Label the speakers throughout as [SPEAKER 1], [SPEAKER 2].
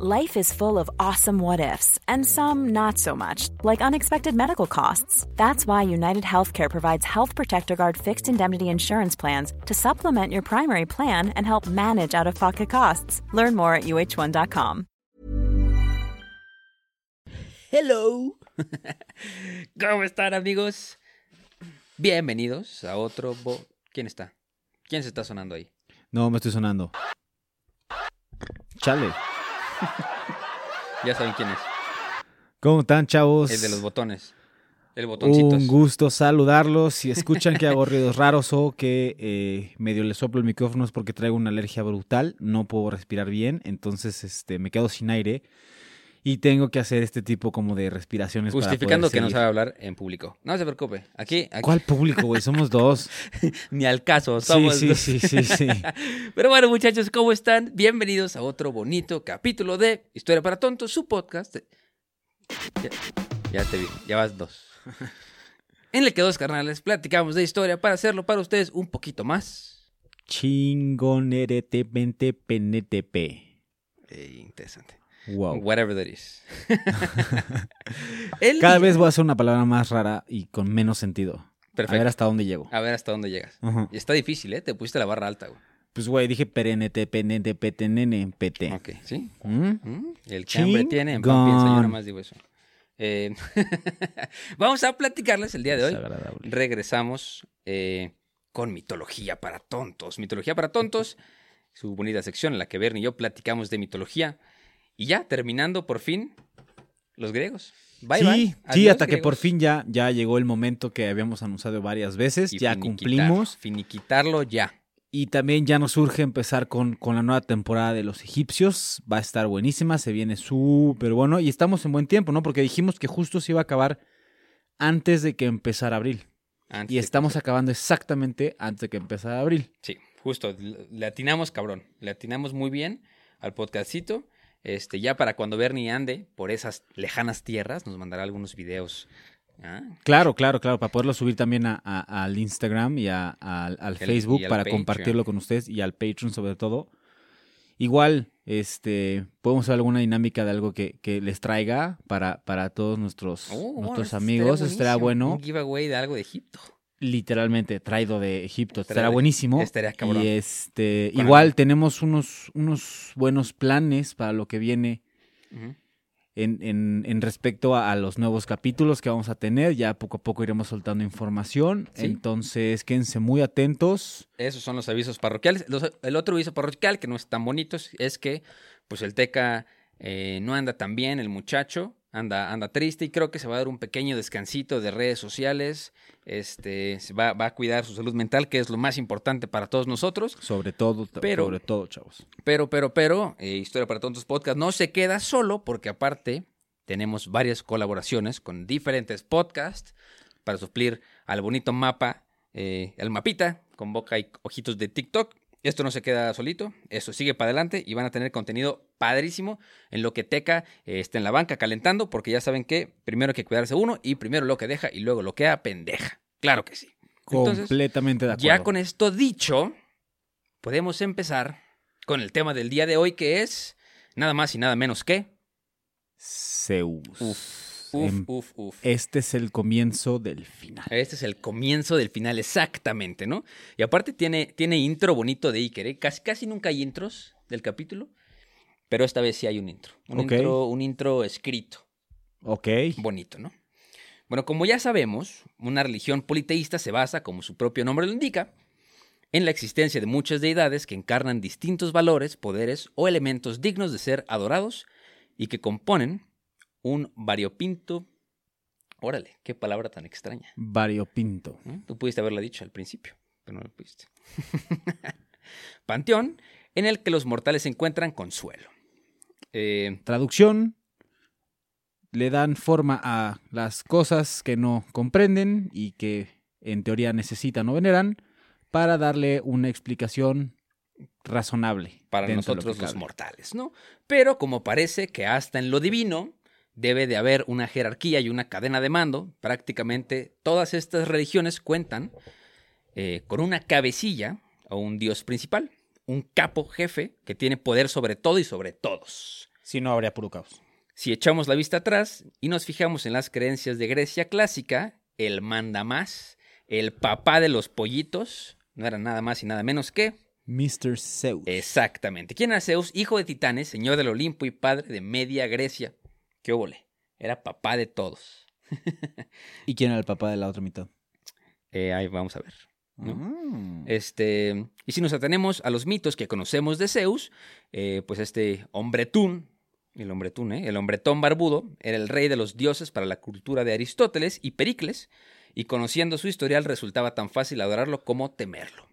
[SPEAKER 1] Life is full of awesome what ifs, and some not so much, like unexpected medical costs. That's why United Healthcare provides Health Protector Guard fixed indemnity insurance plans to supplement your primary plan and help manage out of pocket costs. Learn more at uh1.com.
[SPEAKER 2] Hello. ¿Cómo están, amigos? Bienvenidos a otro. Bo ¿Quién está? ¿Quién se está sonando ahí?
[SPEAKER 3] No, me estoy sonando. Chale.
[SPEAKER 2] ya saben quién es.
[SPEAKER 3] ¿Cómo están, chavos?
[SPEAKER 2] El de los botones. El botoncito.
[SPEAKER 3] Un gusto saludarlos. Si escuchan que hago ruidos raros o que eh, medio le soplo el micrófono es porque traigo una alergia brutal. No puedo respirar bien, entonces este, me quedo sin aire y tengo que hacer este tipo como de respiraciones.
[SPEAKER 2] Justificando que no sabe hablar en público. No se preocupe. Aquí.
[SPEAKER 3] ¿Cuál público, güey? Somos dos.
[SPEAKER 2] Ni al caso. Somos
[SPEAKER 3] sí, sí, sí, sí, sí.
[SPEAKER 2] Pero bueno, muchachos, ¿cómo están? Bienvenidos a otro bonito capítulo de Historia para Tontos, su podcast. Ya, te vi, ya vas dos. En el que dos carnales platicamos de historia para hacerlo para ustedes un poquito más.
[SPEAKER 3] Chingoneretemente PNTP.
[SPEAKER 2] Eh, interesante.
[SPEAKER 3] Wow.
[SPEAKER 2] Whatever that is.
[SPEAKER 3] Cada vez voy a hacer una palabra más rara y con menos sentido. Perfecto. A ver hasta dónde llego.
[SPEAKER 2] A ver hasta dónde llegas. Y está difícil, ¿eh? Te pusiste la barra alta, güey.
[SPEAKER 3] Pues, güey, dije perenete, penete, petenene, pete.
[SPEAKER 2] Ok, ¿sí? ¿Mm? ¿Mm? El que hambre tiene, en pan piensa, yo nada más digo eso. Eh, vamos a platicarles el día de hoy. Regresamos eh, con mitología para tontos. Mitología para tontos, su bonita sección en la que Bernie y yo platicamos de mitología. Y ya, terminando por fin, los griegos.
[SPEAKER 3] Bye, sí, sí, hasta que por fin ya, ya llegó el momento que habíamos anunciado varias veces, ya cumplimos.
[SPEAKER 2] Finiquitarlo ya.
[SPEAKER 3] Y también ya nos urge empezar con, con la nueva temporada de los egipcios. Va a estar buenísima, se viene súper bueno. Y estamos en buen tiempo, ¿no? Porque dijimos que justo se iba a acabar antes de que empezara abril. y estamos acabando exactamente antes de que empezara abril.
[SPEAKER 2] Sí, justo. Le atinamos, cabrón. Le atinamos muy bien al podcastito. Este, ya para cuando Bernie ande por esas lejanas tierras, nos mandará algunos videos.
[SPEAKER 3] ¿ah? Claro, claro, claro, para poderlo subir también al Instagram y al Facebook para compartirlo con ustedes y al Patreon sobre todo. Igual, este, podemos hacer alguna dinámica de algo que, les traiga para, para todos nuestros, oh, nuestros amigos. Estaría bueno.
[SPEAKER 2] Un giveaway de algo de Egipto
[SPEAKER 3] literalmente traído de Egipto. Estará buenísimo.
[SPEAKER 2] Estaría cabrón.
[SPEAKER 3] Y este, igual tenemos unos, unos buenos planes para lo que viene en, en, en, respecto a, los nuevos capítulos que vamos a tener. Ya poco a poco iremos soltando información. Entonces, quédense muy atentos.
[SPEAKER 2] Esos son los avisos parroquiales. el otro aviso parroquial, que no es tan bonito, es que pues el Teca eh, no anda tan bien, el muchacho anda, anda triste y creo que se va a dar un pequeño descansito de redes sociales. Este, se va, va a cuidar su salud mental, que es lo más importante para todos nosotros.
[SPEAKER 3] Sobre todo, pero, sobre todo, chavos.
[SPEAKER 2] Pero, pero, pero, eh, Historia para Tontos Podcast no se queda solo, porque aparte tenemos varias colaboraciones con diferentes podcasts para suplir al bonito mapa, eh, el mapita, con boca y ojitos de TikTok esto no se queda solito, eso sigue para adelante y van a tener contenido padrísimo en lo que Teca eh, está en la banca calentando, porque ya saben que primero hay que cuidarse uno y primero lo que deja y luego lo que pendeja. Claro que sí.
[SPEAKER 3] Completamente de acuerdo.
[SPEAKER 2] Ya con esto dicho, podemos empezar con el tema del día de hoy que es nada más y nada menos que
[SPEAKER 3] Zeus. Em, uf, uf, Este es el comienzo del final.
[SPEAKER 2] Este es el comienzo del final, exactamente, ¿no? Y aparte tiene, tiene intro bonito de Iker, ¿eh? Casi, casi nunca hay intros del capítulo, pero esta vez sí hay un intro. Un, intro, un intro escrito.
[SPEAKER 3] Ok.
[SPEAKER 2] Bonito, ¿no? Bueno, como ya sabemos, una religión politeísta se basa, como su propio nombre lo indica, en la existencia de muchas deidades que encarnan distintos valores, poderes o elementos dignos de ser adorados y que componen un variopinto. Órale, qué palabra tan extraña.
[SPEAKER 3] Variopinto.
[SPEAKER 2] Tú pudiste haberla dicho al principio, pero no lo pudiste. Panteón en el que los mortales encuentran consuelo.
[SPEAKER 3] Eh, Traducción. Le dan forma a las cosas que no comprenden y que en teoría necesitan o veneran para darle una explicación razonable.
[SPEAKER 2] Para nosotros los mortales, ¿no? Pero como parece que hasta en lo divino debe de haber una jerarquía y una cadena de mando. Prácticamente todas estas religiones cuentan eh, con una cabecilla o un dios principal, un capo jefe que tiene poder sobre todo y sobre todos.
[SPEAKER 3] Si no, habría puro caos.
[SPEAKER 2] Si echamos la vista atrás y nos fijamos en las creencias de Grecia clásica, el manda más, el papá de los pollitos, no era nada más y nada menos que...
[SPEAKER 3] Mr. Zeus.
[SPEAKER 2] Exactamente. ¿Quién era Zeus? Hijo de Titanes, señor del Olimpo y padre de media Grecia. ¿Qué óvole? Era papá de todos.
[SPEAKER 3] ¿Y quién era el papá de la otra mitad?
[SPEAKER 2] Eh, ahí vamos a ver. Ah. Este, y si nos atenemos a los mitos que conocemos de Zeus, eh, pues este hombretún, el hombretún, ¿eh? el hombretón barbudo, era el rey de los dioses para la cultura de Aristóteles y Pericles, y conociendo su historial resultaba tan fácil adorarlo como temerlo.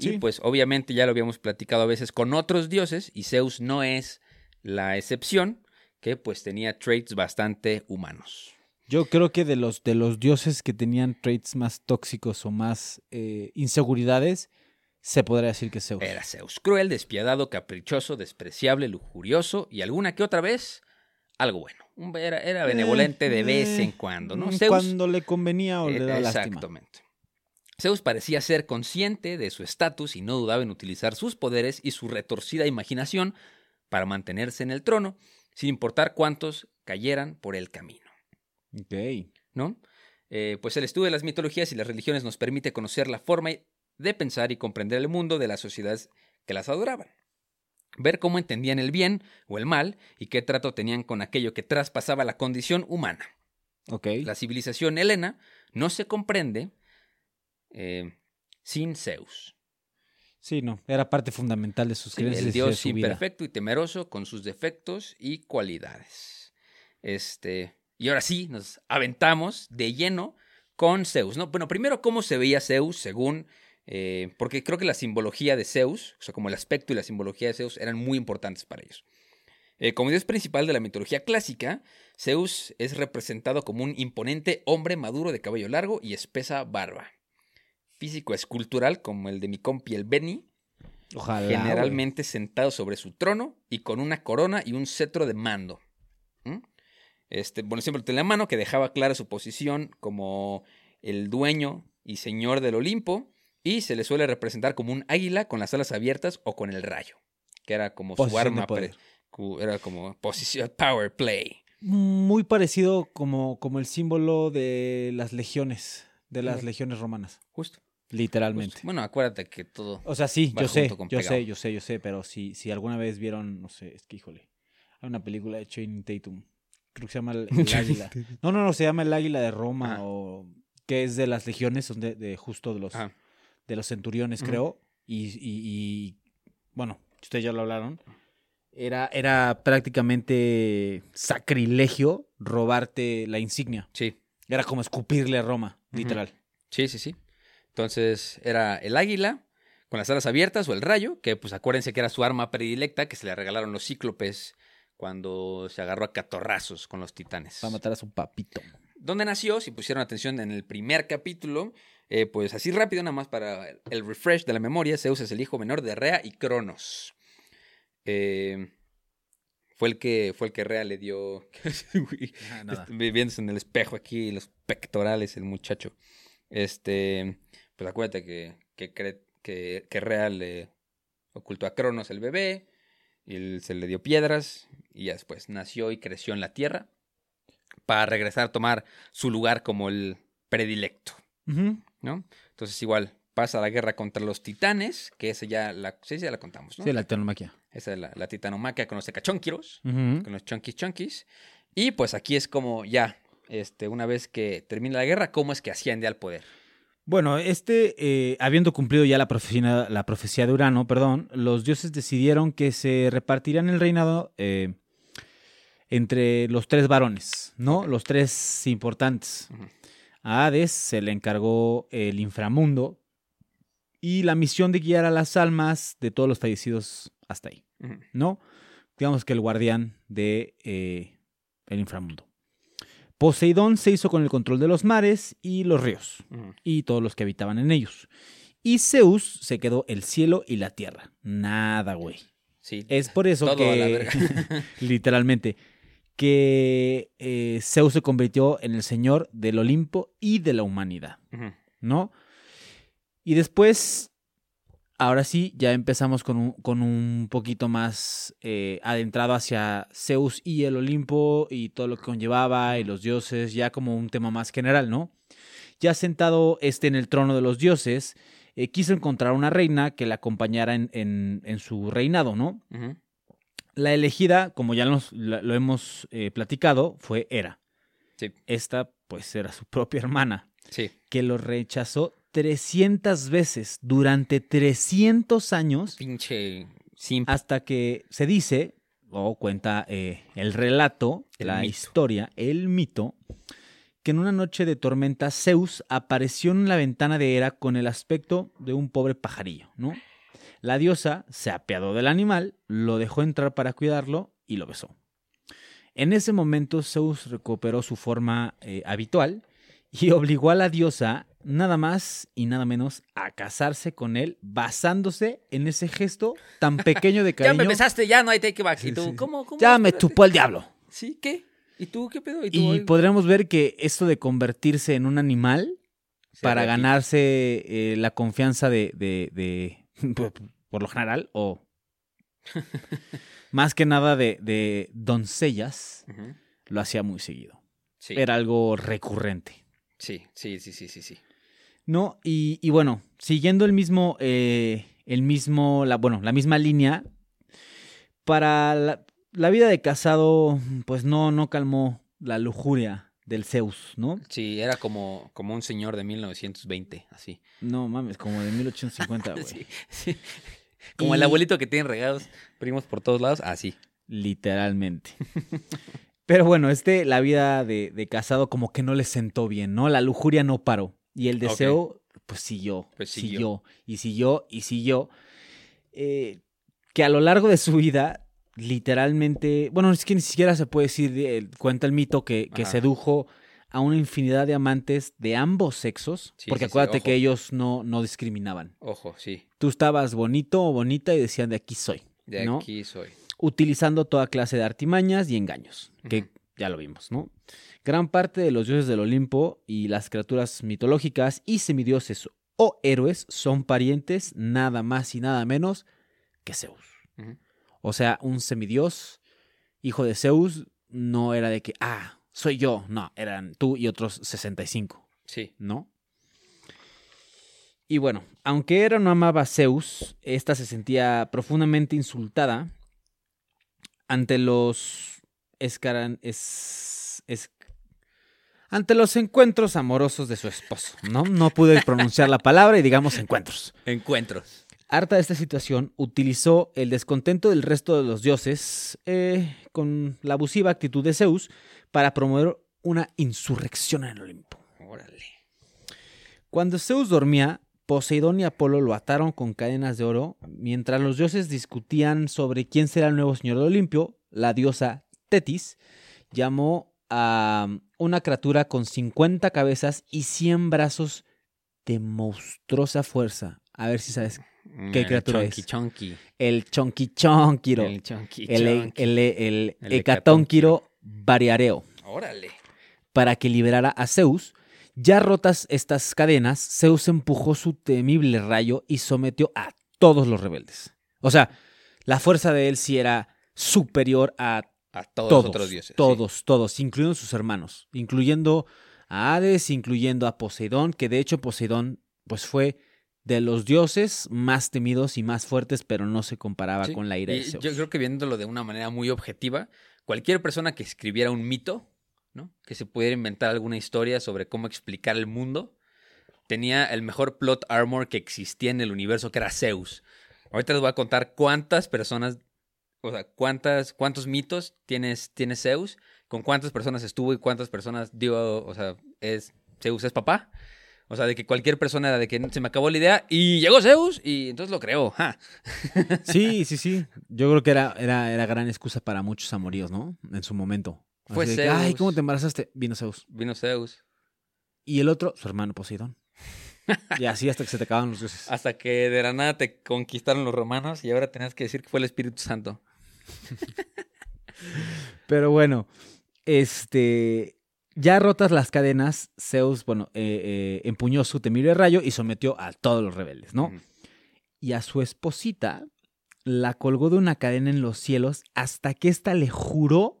[SPEAKER 2] Y pues obviamente ya lo habíamos platicado a veces con otros dioses, y Zeus no es la excepción, que pues tenía traits bastante humanos.
[SPEAKER 3] Yo creo que de los, de los dioses que tenían traits más tóxicos o más eh, inseguridades, se podría decir que Zeus.
[SPEAKER 2] Era Zeus, cruel, despiadado, caprichoso, despreciable, lujurioso y alguna que otra vez algo bueno. Era, era benevolente de vez en cuando, ¿no?
[SPEAKER 3] Zeus, cuando le convenía o le daba
[SPEAKER 2] Exactamente. Zeus parecía ser consciente de su estatus y no dudaba en utilizar sus poderes y su retorcida imaginación para mantenerse en el trono, sin importar cuántos cayeran por el camino.
[SPEAKER 3] Ok.
[SPEAKER 2] ¿No? Eh, pues el estudio de las mitologías y las religiones nos permite conocer la forma de pensar y comprender el mundo de las sociedades que las adoraban. Ver cómo entendían el bien o el mal y qué trato tenían con aquello que traspasaba la condición humana.
[SPEAKER 3] Okay.
[SPEAKER 2] La civilización helena no se comprende eh, sin Zeus.
[SPEAKER 3] Sí, no, era parte fundamental de sus creencias.
[SPEAKER 2] El dios imperfecto y temeroso con sus defectos y cualidades. Este, y ahora sí, nos aventamos de lleno con Zeus, ¿no? Bueno, primero, ¿cómo se veía Zeus según... Eh, porque creo que la simbología de Zeus, o sea, como el aspecto y la simbología de Zeus eran muy importantes para ellos. Eh, como dios principal de la mitología clásica, Zeus es representado como un imponente hombre maduro de cabello largo y espesa barba. Físico escultural como el de mi compi el Benny,
[SPEAKER 3] Ojalá,
[SPEAKER 2] generalmente sentado sobre su trono y con una corona y un cetro de mando. Este, bueno, siempre tenía la mano que dejaba clara su posición como el dueño y señor del Olimpo y se le suele representar como un águila con las alas abiertas o con el rayo, que era como su arma, era como posición power play.
[SPEAKER 3] Muy parecido como, como el símbolo de las legiones, de las legiones romanas.
[SPEAKER 2] Justo.
[SPEAKER 3] Literalmente.
[SPEAKER 2] Bueno, acuérdate que todo.
[SPEAKER 3] O sea, sí, yo sé, yo sé, yo sé, yo sé, pero si, si alguna vez vieron, no sé, es que híjole, hay una película de Chain Tatum creo que se llama el, águila. No, no, no, se llama el águila de Roma o que es de las legiones, son de, justo de los de los centuriones, creo. Y, bueno, ustedes ya lo hablaron. Era, era prácticamente sacrilegio robarte la insignia.
[SPEAKER 2] Sí.
[SPEAKER 3] Era como escupirle a Roma, literal.
[SPEAKER 2] Sí, sí, sí. Entonces era el águila con las alas abiertas o el rayo, que pues acuérdense que era su arma predilecta que se le regalaron los cíclopes cuando se agarró a catorrazos con los titanes.
[SPEAKER 3] Para matar a su papito.
[SPEAKER 2] ¿Dónde nació? Si pusieron atención en el primer capítulo, eh, pues así rápido, nada más para el refresh de la memoria, Zeus es el hijo menor de Rea y Cronos. Eh, fue el que fue el que Rea le dio ah, viviéndose en el espejo aquí los pectorales el muchacho este pues acuérdate que que, que, que Rea le ocultó a Cronos el bebé y se le dio piedras y ya después nació y creció en la tierra para regresar a tomar su lugar como el predilecto, ¿no? Entonces igual pasa la guerra contra los titanes, que esa ya la, sí, ya la contamos, ¿no?
[SPEAKER 3] Sí, la titanomaquia.
[SPEAKER 2] Esa es la, la titanomaquia con los ecachonquiros, con los chonquis chonquis. Y pues aquí es como ya, este, una vez que termina la guerra, cómo es que asciende al poder.
[SPEAKER 3] Bueno, este, eh, habiendo cumplido ya la profecía, la profecía de Urano, perdón, los dioses decidieron que se repartirían el reinado eh, entre los tres varones, ¿no? Los tres importantes. A Hades se le encargó el inframundo y la misión de guiar a las almas de todos los fallecidos hasta ahí, ¿no? Digamos que el guardián de eh, el inframundo. Poseidón se hizo con el control de los mares y los ríos y todos los que habitaban en ellos. Y Zeus se quedó el cielo y la tierra. Nada, güey.
[SPEAKER 2] Sí,
[SPEAKER 3] es por eso que, literalmente, que eh, Zeus se convirtió en el señor del Olimpo y de la humanidad, ¿no? Y después, ahora sí, ya empezamos con un, con un poquito más eh, adentrado hacia Zeus y el Olimpo y todo lo que conllevaba y los dioses, ya como un tema más general, ¿no? Ya sentado este en el trono de los dioses, eh, quiso encontrar una reina que la acompañara en, en, su reinado, ¿no? La elegida, como ya lo, hemos eh, platicado, fue Hera.
[SPEAKER 2] Sí.
[SPEAKER 3] Esta, pues, era su propia hermana.
[SPEAKER 2] Sí.
[SPEAKER 3] Que lo rechazó 300 veces durante 300 años.
[SPEAKER 2] Pinche
[SPEAKER 3] Hasta que se dice, o cuenta eh, el relato, la historia, el mito, que en una noche de tormenta Zeus apareció en la ventana de Hera con el aspecto de un pobre pajarillo, ¿no? La diosa se apiadó del animal, lo dejó entrar para cuidarlo y lo besó. En ese momento Zeus recuperó su forma eh, habitual y obligó a la diosa nada más y nada menos a casarse con él basándose en ese gesto tan pequeño de cariño.
[SPEAKER 2] ya me besaste, ya no hay take back. ¿Y tú, ¿cómo,
[SPEAKER 3] Ya me chupó el diablo.
[SPEAKER 2] ¿Sí? ¿Qué? ¿Y tú qué pedo?
[SPEAKER 3] Y, podremos ver que esto de convertirse en un animal para ganarse eh, la confianza de, de, por, lo general, o más que nada de, doncellas, lo hacía muy seguido. Era algo recurrente.
[SPEAKER 2] Sí, sí, sí, sí, sí, sí.
[SPEAKER 3] No, y, y bueno, siguiendo el mismo, eh, el mismo, la, bueno, la misma línea, para la, la, vida de casado, pues no, no calmó la lujuria del Zeus, ¿no?
[SPEAKER 2] Sí, era como, como un señor de 1920, así.
[SPEAKER 3] No mames, como de 1850, güey.
[SPEAKER 2] sí, sí. Como el abuelito que tiene regados primos por todos lados, así.
[SPEAKER 3] Literalmente. Pero bueno, este, la vida de, casado como que no le sentó bien, ¿no? La lujuria no paró. Y el deseo, pues siguió, pues siguió. y siguió, y siguió. Eh, que a lo largo de su vida, literalmente, bueno, es que ni siquiera se puede decir, eh, cuenta el mito que, que sedujo a una infinidad de amantes de ambos sexos, porque acuérdate que ellos no, no discriminaban.
[SPEAKER 2] Ojo, sí.
[SPEAKER 3] Tú estabas bonito o bonita y decían de aquí soy.
[SPEAKER 2] De aquí soy
[SPEAKER 3] utilizando toda clase de artimañas y engaños, que ya lo vimos, ¿no? Gran parte de los dioses del Olimpo y las criaturas mitológicas y semidioses o héroes son parientes nada más y nada menos que Zeus. O sea, un semidios, hijo de Zeus, no era de que, ah, soy yo, no, eran tú y otros 65.
[SPEAKER 2] Sí.
[SPEAKER 3] ¿No? Y bueno, aunque Hera no amaba a Zeus, esta se sentía profundamente insultada ante los escaran, es, ante los encuentros amorosos de su esposo, ¿no? No pude pronunciar la palabra y digamos encuentros.
[SPEAKER 2] Encuentros.
[SPEAKER 3] Harta de esta situación, utilizó el descontento del resto de los dioses eh, con la abusiva actitud de Zeus para promover una insurrección en el Olimpo.
[SPEAKER 2] Órale.
[SPEAKER 3] Cuando Zeus dormía, Poseidón y Apolo lo ataron con cadenas de oro, mientras los dioses discutían sobre quién será el nuevo señor de Olimpio, la diosa Tetis llamó a una criatura con 50 cabezas y 100 brazos de monstruosa fuerza. A ver si sabes qué criatura es. El Chonky Chonkiro. El Chonky El, el, el, el Variareo.
[SPEAKER 2] Órale.
[SPEAKER 3] Para que liberara a Zeus, ya rotas estas cadenas, Zeus empujó su temible rayo y sometió a todos los rebeldes. O sea, la fuerza de él sí era superior a,
[SPEAKER 2] todos, los otros dioses.
[SPEAKER 3] Todos, todos, incluyendo sus hermanos, incluyendo a Hades, incluyendo a Poseidón, que de hecho Poseidón pues fue de los dioses más temidos y más fuertes, pero no se comparaba con la ira de Zeus.
[SPEAKER 2] Yo creo que viéndolo de una manera muy objetiva, cualquier persona que escribiera un mito que se pudiera inventar alguna historia sobre cómo explicar el mundo. Tenía el mejor plot armor que existía en el universo, que era Zeus. Ahorita les voy a contar cuántas personas, o sea, cuántas, cuántos mitos tienes, tiene Zeus, con cuántas personas estuvo y cuántas personas dio, o sea, es Zeus es papá. O sea, de que cualquier persona era de que se me acabó la idea y llegó Zeus y entonces lo creó.
[SPEAKER 3] Sí, sí, sí. Yo creo que era, era, era gran excusa para muchos amoríos, ¿no? En su momento.
[SPEAKER 2] Fue Zeus.
[SPEAKER 3] Ay, ¿cómo te embarazaste? Vino Zeus.
[SPEAKER 2] Vino Zeus.
[SPEAKER 3] Y el otro, su hermano Poseidón. y así hasta que se te acaban los dioses.
[SPEAKER 2] Hasta que de la nada te conquistaron los romanos y ahora tenías que decir que fue el Espíritu Santo.
[SPEAKER 3] Pero bueno, este. Ya rotas las cadenas, Zeus, bueno, eh, eh, empuñó su temible rayo y sometió a todos los rebeldes, ¿no? y a su esposita la colgó de una cadena en los cielos hasta que ésta le juró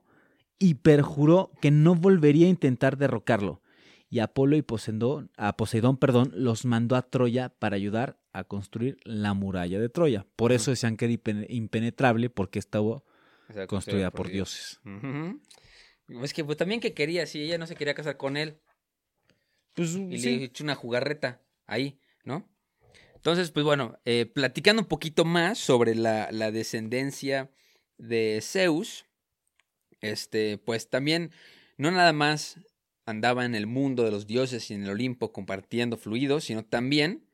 [SPEAKER 3] y perjuró que no volvería a intentar derrocarlo. Y Apolo y Poseidón, a Poseidón perdón, los mandó a Troya para ayudar a construir la muralla de Troya. Por eso decían que era impenetrable porque estaba construida por, dioses.
[SPEAKER 2] Es que pues, también que quería, si ella no se quería casar con él. Pues, y le echó una jugarreta ahí, ¿no? Entonces, pues bueno, eh, platicando un poquito más sobre la, la, descendencia de Zeus, este, pues también no nada más andaba en el mundo de los dioses y en el Olimpo compartiendo fluidos, sino también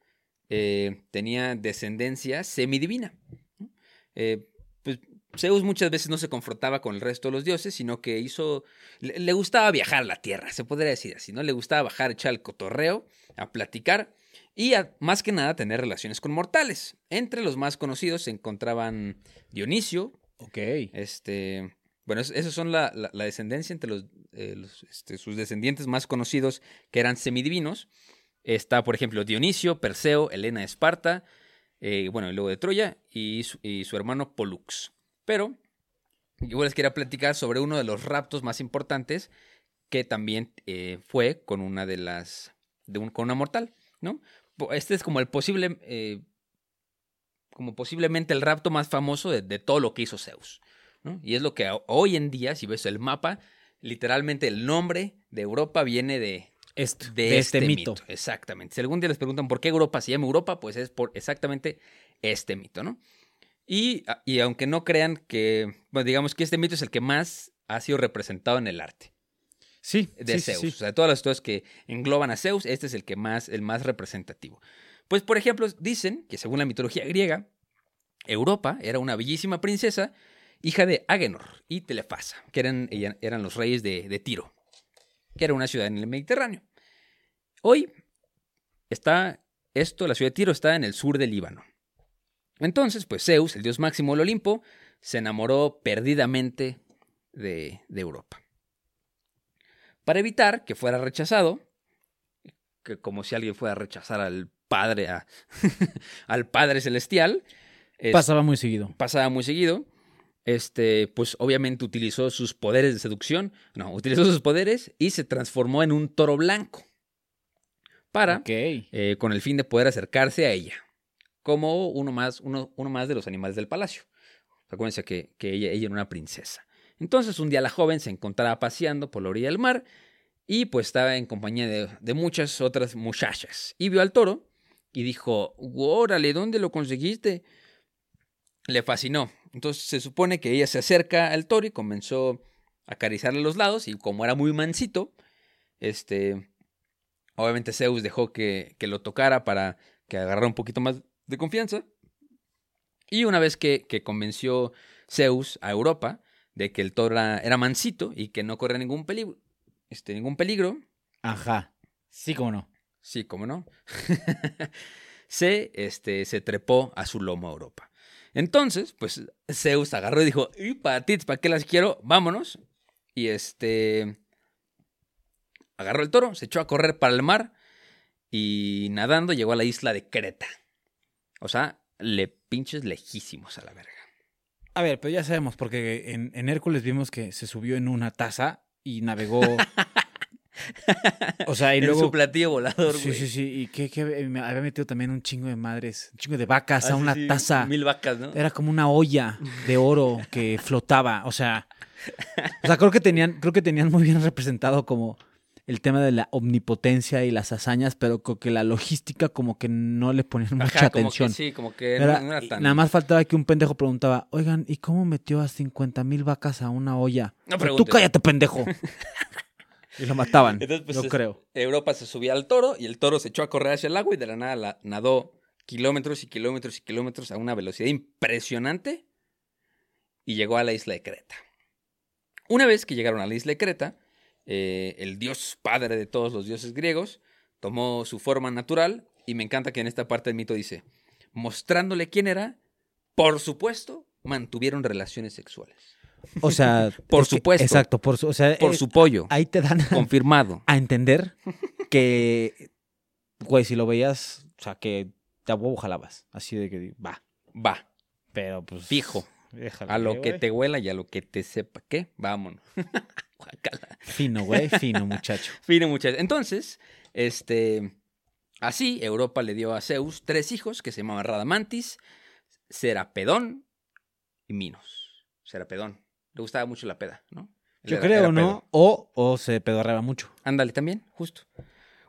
[SPEAKER 2] eh, tenía descendencia semidivina. Eh, pues Zeus muchas veces no se confrontaba con el resto de los dioses, sino que hizo. Le, gustaba viajar a la tierra, se podría decir así, ¿no? Le gustaba bajar, echar el cotorreo, a platicar y más que nada tener relaciones con mortales. Entre los más conocidos se encontraban Dionisio.
[SPEAKER 3] Ok.
[SPEAKER 2] Este. Bueno, esos son la, descendencia entre eh, este, sus descendientes más conocidos que eran semidivinos. Está, por ejemplo, Dionisio, Perseo, Helena de Esparta, eh, bueno, y luego de Troya, y su, hermano Pollux. Pero yo les quería platicar sobre uno de los raptos más importantes que también eh, fue con una de las. De un, con una mortal, ¿no? Este es como el posible. Como posiblemente el rapto más famoso de, todo lo que hizo Zeus. ¿No? Y es lo que hoy en día, si ves el mapa, literalmente el nombre de Europa viene de,
[SPEAKER 3] de, este, este mito.
[SPEAKER 2] Exactamente. Si algún día les preguntan por qué Europa se llama Europa, pues es por exactamente este mito, ¿no? Y, y aunque no crean que, bueno, digamos que este mito es el que más ha sido representado en el arte.
[SPEAKER 3] Sí.
[SPEAKER 2] De Zeus. O sea, de todas las historias que engloban a Zeus, este es el que más, el más representativo. Pues, por ejemplo, dicen que según la mitología griega, Europa era una bellísima princesa, hija de Agenor y Telefasa, que eran, eran los reyes de, de Tiro que era una ciudad en el Mediterráneo. Hoy está esto, la ciudad de Tiro está en el sur del Líbano. Entonces, pues Zeus, el dios máximo del Olimpo, se enamoró perdidamente de, Europa. Para evitar que fuera rechazado, que como si alguien fuera a rechazar al padre, al padre celestial.
[SPEAKER 3] Pasaba muy seguido.
[SPEAKER 2] Pasaba muy seguido este, pues obviamente utilizó sus poderes de seducción, no, utilizó sus poderes y se transformó en un toro blanco para, eh, con el fin de poder acercarse a ella, como uno más, uno, uno más de los animales del palacio. Acuérdense que, que ella, ella, era una princesa. Entonces un día la joven se encontraba paseando por la orilla del mar y pues estaba en compañía de, de muchas otras muchachas y vio al toro y dijo, órale, ¿dónde lo conseguiste? Le fascinó entonces se supone que ella se acerca al toro y comenzó a acariciarle los lados y como era muy mansito, este, obviamente Zeus dejó que, que lo tocara para que agarrara un poquito más de confianza. Y una vez que, que convenció Zeus a Europa de que el toro era, mansito y que no corría ningún peligro, este, ningún peligro.
[SPEAKER 3] Ajá. Sí, como no.
[SPEAKER 2] Sí, como no. se, este, se trepó a su lomo a Europa. Entonces, pues Zeus agarró y dijo, y para ¿para qué las quiero? Vámonos. Y este... Agarró el toro, se echó a correr para el mar y nadando llegó a la isla de Creta. O sea, le pinches lejísimos a la verga.
[SPEAKER 3] A ver, pero ya sabemos, porque en, en Hércules vimos que se subió en una taza y navegó
[SPEAKER 2] O sea, y luego. su platillo volador,
[SPEAKER 3] Sí, sí, sí. Y que, me había metido también un chingo de madres, un chingo de vacas a ah, una taza.
[SPEAKER 2] Mil vacas, ¿no?
[SPEAKER 3] Era como una olla de oro que flotaba. O sea. O sea, creo que tenían, creo que tenían muy bien representado como el tema de la omnipotencia y las hazañas, pero creo que la logística como que no le ponían mucha atención.
[SPEAKER 2] sí, como que no era tan...
[SPEAKER 3] Nada más faltaba que un pendejo preguntaba, oigan, ¿y cómo metió a 50 mil vacas a una olla? No Tú cállate, pendejo. Y lo mataban. Entonces, pues, yo creo.
[SPEAKER 2] Europa se subía al toro y el toro se echó a correr hacia el agua y de la nada la, nadó kilómetros y kilómetros y kilómetros a una velocidad impresionante y llegó a la isla de Creta. Una vez que llegaron a la isla de Creta, eh, el dios padre de todos los dioses griegos tomó su forma natural y me encanta que en esta parte del mito dice, mostrándole quién era, por supuesto, mantuvieron relaciones sexuales.
[SPEAKER 3] O sea,
[SPEAKER 2] por supuesto.
[SPEAKER 3] exacto, por su,
[SPEAKER 2] por su pollo.
[SPEAKER 3] Ahí te dan
[SPEAKER 2] confirmado
[SPEAKER 3] a entender que, güey, si lo veías, o sea, que a huevo jalabas. Así de que va.
[SPEAKER 2] Va.
[SPEAKER 3] Pero pues.
[SPEAKER 2] Fijo. a lo que te huela y a lo que te sepa. ¿Qué? Vámonos.
[SPEAKER 3] fino, güey, fino, muchacho.
[SPEAKER 2] fino, muchacho. Entonces, este. Así, Europa le dio a Zeus tres hijos que se llamaban Radamantis, Serapedón y Minos. Serapedón. Le gustaba mucho la peda, ¿no?
[SPEAKER 3] Yo creo, ¿no? O, o se pedorraba mucho.
[SPEAKER 2] Ándale, también, justo.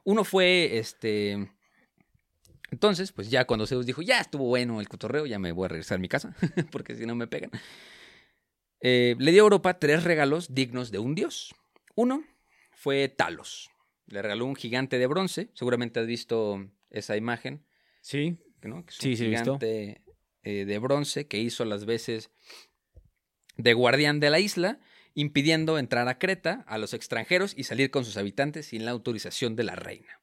[SPEAKER 2] Uno fue, este... Entonces, pues ya cuando Zeus dijo, ya estuvo bueno el cotorreo, ya me voy a regresar a mi casa, porque si no me pegan. Eh, le dio a Europa tres regalos dignos de un dios. Uno fue Talos. Le regaló un gigante de bronce. Seguramente has visto esa imagen.
[SPEAKER 3] Sí.
[SPEAKER 2] ¿no? sí, sí, gigante eh, de bronce que hizo las veces de guardián de la isla, impidiendo entrar a Creta a los extranjeros y salir con sus habitantes sin la autorización de la reina.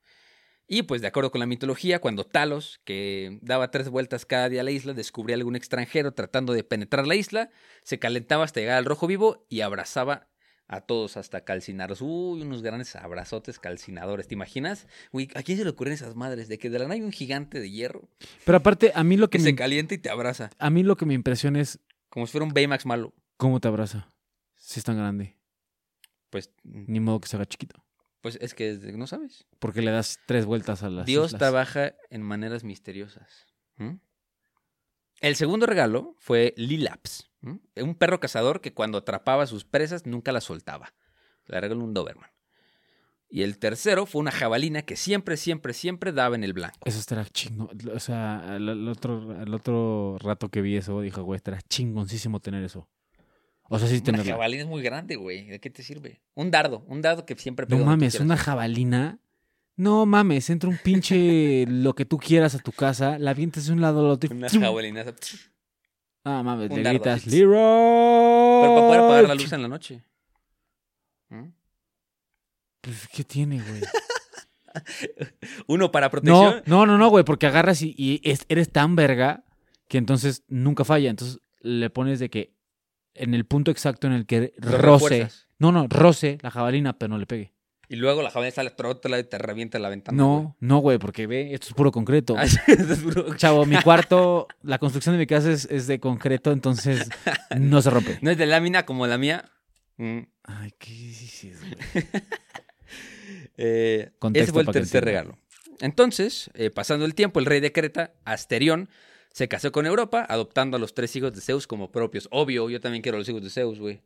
[SPEAKER 2] Y pues de acuerdo con la mitología, cuando Talos, que daba tres vueltas cada día a la isla, descubría algún extranjero tratando de penetrar la isla, se calentaba hasta llegar al rojo vivo y abrazaba a todos hasta calcinarlos. Uy, unos grandes abrazotes calcinadores, ¿te imaginas? Uy, ¿a quién se le ocurren esas madres? De que de la nada hay un gigante de hierro.
[SPEAKER 3] Pero aparte, a mí lo que,
[SPEAKER 2] se calienta y te abraza.
[SPEAKER 3] A mí lo que me impresiona es...
[SPEAKER 2] Como si fuera un Baymax malo.
[SPEAKER 3] ¿Cómo te abraza? Si es tan grande.
[SPEAKER 2] Pues...
[SPEAKER 3] Ni modo que se haga chiquito.
[SPEAKER 2] Pues es que no sabes.
[SPEAKER 3] Porque le das tres vueltas a las
[SPEAKER 2] Dios trabaja en maneras misteriosas. El segundo regalo fue Lilaps, un perro cazador que cuando atrapaba a sus presas nunca las soltaba. Le regaló un Doberman. Y el tercero fue una jabalina que siempre, siempre, siempre daba en el blanco.
[SPEAKER 3] Eso estará chingo. O sea, el, otro, el otro rato que vi eso, dije, güey, estará chingoncísimo tener eso. O sea, sí
[SPEAKER 2] Una jabalina es muy grande, güey. ¿De qué te sirve? Un dardo, un dardo que siempre
[SPEAKER 3] No mames, una jabalina. No mames, entra un pinche lo que tú quieras a tu casa, la avientas de un lado al otro.
[SPEAKER 2] Una jabalina.
[SPEAKER 3] Ah, mames, le gritas, Leroy.
[SPEAKER 2] Pero para poder apagar la luz en la noche.
[SPEAKER 3] ¿Mm? Pues, ¿qué tiene, güey?
[SPEAKER 2] Uno para protección.
[SPEAKER 3] No, no, no, no, güey, porque agarras y, y eres tan verga que entonces nunca falla. Entonces le pones de que en el punto exacto en el que roce. No, no, roce la jabalina, pero no le pegue.
[SPEAKER 2] Y luego la jabalina sale otro lado y te revienta la ventana.
[SPEAKER 3] No, no, güey, porque ve, esto es puro concreto. Ah, Chavo, mi cuarto, la construcción de mi casa es, de concreto, entonces no se rompe.
[SPEAKER 2] No es de lámina como la mía.
[SPEAKER 3] Mm. Ay, ¿qué dices, güey?
[SPEAKER 2] eh, ese fue el tercer regalo. Entonces, eh, pasando el tiempo, el rey de Creta, Asterión, se casó con Europa, adoptando a los tres hijos de Zeus como propios. Obvio, yo también quiero a los hijos de Zeus, güey.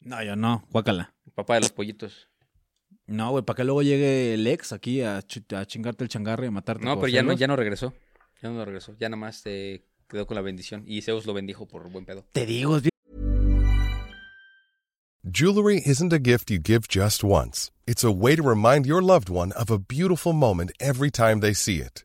[SPEAKER 3] No, yo no, guácala.
[SPEAKER 2] papá de los pollitos.
[SPEAKER 3] No, güey, para que luego llegue el ex aquí a, chingarte el changarro y a matarte.
[SPEAKER 2] No, pero ya no, ya no regresó. Ya no regresó. Ya nada más se quedó con la bendición. Y Zeus lo bendijo por buen pedo.
[SPEAKER 3] Te digo, es
[SPEAKER 4] Jewelry isn't a gift you give just once. It's a way to remind your loved one of a beautiful moment every time they see it.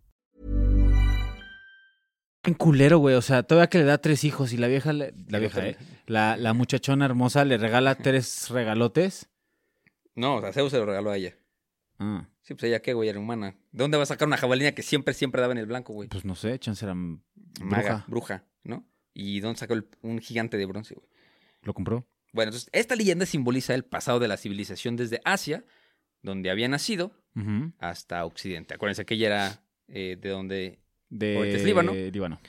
[SPEAKER 3] En culero, güey. O sea, todavía que le da tres hijos y la vieja, la vieja, ¿eh? La, la muchachona hermosa le regala tres regalotes.
[SPEAKER 2] No, o sea, Zeus se lo regaló a ella. Ah. Sí, pues ella qué, güey, era humana. ¿De dónde va a sacar una jabalina que siempre, siempre daba en el blanco, güey?
[SPEAKER 3] Pues no sé, chance era
[SPEAKER 2] Maga, bruja, ¿no? ¿Y dónde sacó un gigante de bronce, güey?
[SPEAKER 3] ¿Lo compró?
[SPEAKER 2] Bueno, entonces, esta leyenda simboliza el pasado de la civilización desde Asia, donde había nacido, hasta Occidente. Acuérdense que ella era eh, de donde...
[SPEAKER 3] De es Líbano. Líbano.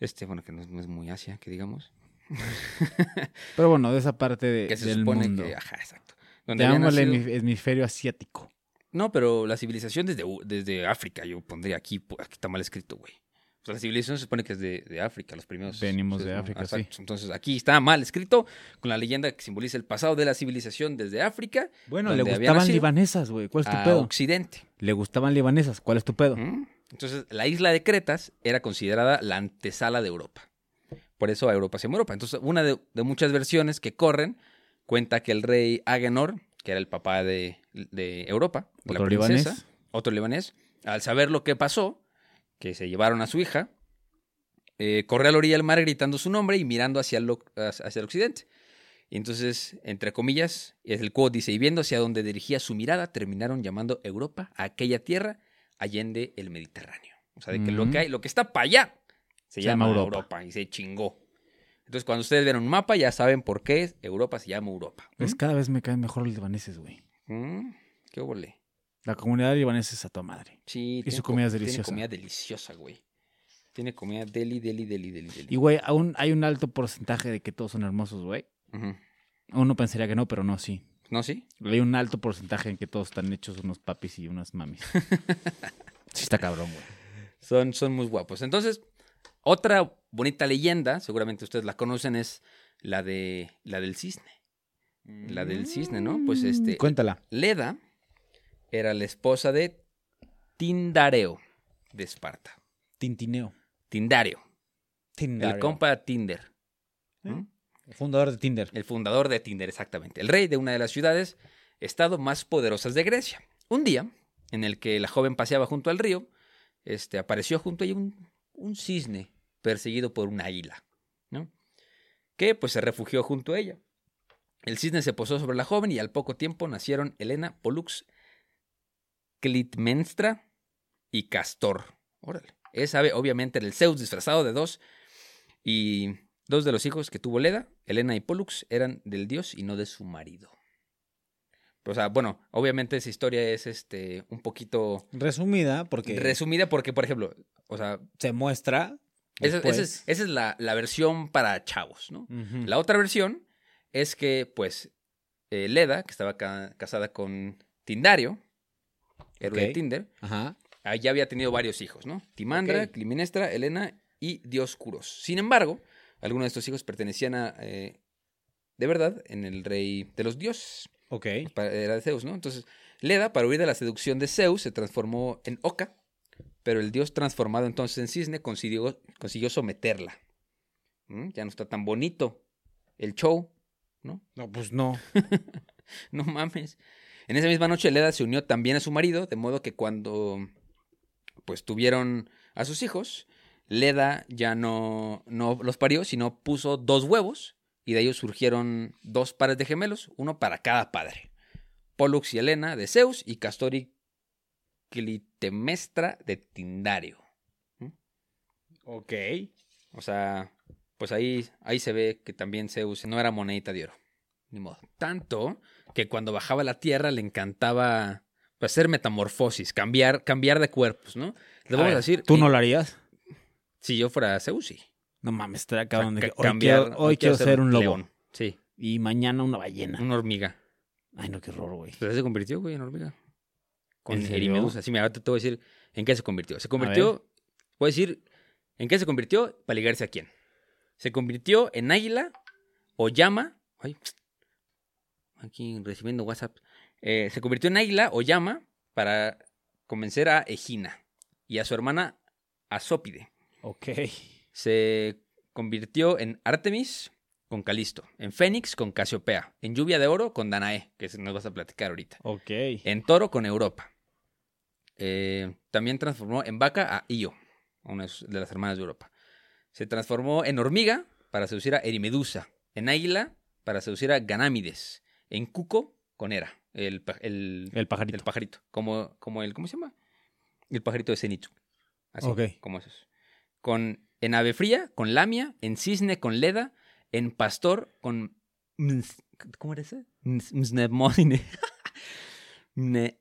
[SPEAKER 2] Este, bueno, que no, es muy Asia, que digamos.
[SPEAKER 3] Pero bueno, de esa parte de, que se supone que,
[SPEAKER 2] ajá, exacto.
[SPEAKER 3] Donde el hemisferio asiático.
[SPEAKER 2] No, pero la civilización desde, desde África, yo pondría aquí, aquí está mal escrito, güey. O sea, la civilización se supone que es de, África, los primeros.
[SPEAKER 3] Venimos de África, sí.
[SPEAKER 2] Entonces aquí está mal escrito, con la leyenda que simboliza el pasado de la civilización desde África.
[SPEAKER 3] Bueno, le gustaban libanesas, güey. ¿Cuál es tu pedo?
[SPEAKER 2] Occidente.
[SPEAKER 3] Le gustaban libanesas. ¿Cuál es tu pedo?
[SPEAKER 2] Entonces, la isla de Cretas era considerada la antesala de Europa. Por eso a Europa se llama Europa. Entonces, una de, muchas versiones que corren cuenta que el rey Agenor, que era el papá de, Europa,
[SPEAKER 3] ¿Otro la princesa, libanés?
[SPEAKER 2] otro libanés, al saber lo que pasó, que se llevaron a su hija, eh, corrió a la orilla del mar gritando su nombre y mirando hacia el, hacia el occidente. Y entonces, entre comillas, el quote dice, y viendo hacia donde dirigía su mirada, terminaron llamando Europa a aquella tierra allende el Mediterráneo. O sea, de que lo que hay, lo que está para allá se, llama, Europa. y se chingó. Entonces, cuando ustedes ven un mapa, ya saben por qué Europa se llama Europa.
[SPEAKER 3] Pues cada vez me caen mejor los libaneses, güey.
[SPEAKER 2] ¿Mm? ¿Qué huele?
[SPEAKER 3] La comunidad libanesa es a tu madre.
[SPEAKER 2] Sí.
[SPEAKER 3] Y su comida es deliciosa.
[SPEAKER 2] Tiene comida deliciosa, güey. Tiene comida deli, deli, deli, deli, deli.
[SPEAKER 3] Y, güey, aún hay un alto porcentaje de que todos son hermosos, güey. Uno pensaría que no, pero no, sí.
[SPEAKER 2] ¿No, sí?
[SPEAKER 3] Hay un alto porcentaje en que todos están hechos unos papis y unas mamis. sí está cabrón, güey.
[SPEAKER 2] Son, son muy guapos. Entonces, otra bonita leyenda, seguramente ustedes la conocen, es la de la del cisne. La del cisne, ¿no? Pues este.
[SPEAKER 3] Cuéntala.
[SPEAKER 2] Leda era la esposa de Tindareo de Esparta.
[SPEAKER 3] Tintineo.
[SPEAKER 2] Tindario. El compa Tinder.
[SPEAKER 3] ¿Eh? El fundador de Tinder.
[SPEAKER 2] El fundador de Tinder, exactamente. El rey de una de las ciudades, estado más poderosas de Grecia. Un día, en el que la joven paseaba junto al río, este, apareció junto a ella un, un cisne perseguido por un águila, ¿no? Que pues se refugió junto a ella. El cisne se posó sobre la joven y al poco tiempo nacieron Helena, Pollux, Clitmenstra y Castor. Órale. Esa obviamente era el Zeus disfrazado de dos y dos de los hijos que tuvo Leda, Helena y Pollux, eran del dios y no de su marido. O sea, bueno, obviamente esa historia es este un poquito
[SPEAKER 3] resumida porque
[SPEAKER 2] resumida porque por ejemplo, o sea,
[SPEAKER 3] se muestra
[SPEAKER 2] esa, es, la, versión para chavos, ¿no? La otra versión es que, pues, eh, Leda, que estaba casada con Tindario, héroe de Tinder, Ajá. ya había tenido varios hijos, ¿no? Timandra, Climinestra, Elena y Dioscuros. Sin embargo, algunos de estos hijos pertenecían a, eh, de verdad, en el rey de los dioses.
[SPEAKER 3] Ok.
[SPEAKER 2] Era de Zeus, ¿no? Entonces, Leda, para huir de la seducción de Zeus, se transformó en Oca, pero el dios transformado entonces en cisne consiguió, consiguió someterla. ¿Mm? Ya no está tan bonito el show, ¿no?
[SPEAKER 3] No, pues no.
[SPEAKER 2] no mames. En esa misma noche Leda se unió también a su marido, de modo que cuando pues tuvieron a sus hijos, Leda ya no, no los parió, sino puso dos huevos y de ellos surgieron dos pares de gemelos, uno para cada padre. Pollux y Helena de Zeus y Castor y Clitemestra de Tindario. ¿Mm?
[SPEAKER 3] Ok.
[SPEAKER 2] O sea, pues ahí, ahí se ve que también Zeus no era monedita de oro. Ni modo. Tanto que cuando bajaba a la tierra le encantaba pues, hacer metamorfosis, cambiar, cambiar de cuerpos, ¿no? Le vamos a, decir.
[SPEAKER 3] ¿Tú no lo harías?
[SPEAKER 2] Si yo fuera Zeus, sí.
[SPEAKER 3] No mames, estaría acabando de hoy cambiar. Quiero, hoy, quiero, ser un lobo.
[SPEAKER 2] Sí.
[SPEAKER 3] Y mañana una ballena.
[SPEAKER 2] Una hormiga.
[SPEAKER 3] Ay, no, qué horror, güey.
[SPEAKER 2] Pero se convirtió, güey, en hormiga. Con Erimedusa. Sí, mira, ahorita te voy a decir en qué se convirtió. Se convirtió, voy a decir en qué se convirtió para ligarse a quién. Se convirtió en águila o llama. Ay, aquí recibiendo WhatsApp. Eh, se convirtió en águila o llama para convencer a Egina y a su hermana Asópide.
[SPEAKER 3] Ok.
[SPEAKER 2] Se convirtió en Artemis con Calisto, en Fénix con Casiopea, en Lluvia de Oro con Danae, que nos vas a platicar ahorita.
[SPEAKER 3] Ok.
[SPEAKER 2] En Toro con Europa. Eh, también transformó en vaca a Io, una de las hermanas de Europa. Se transformó en hormiga para seducir a Erimedusa, en águila para seducir a Ganámides, en cuco con Hera, el,
[SPEAKER 3] el, pajarito.
[SPEAKER 2] El pajarito, como, como el, ¿cómo se llama? El pajarito de Zenitsu. Así, como esos. Con, en ave fría, con lamia, en cisne, con leda, en pastor, con... ¿Cómo era ese? Mnesmosine.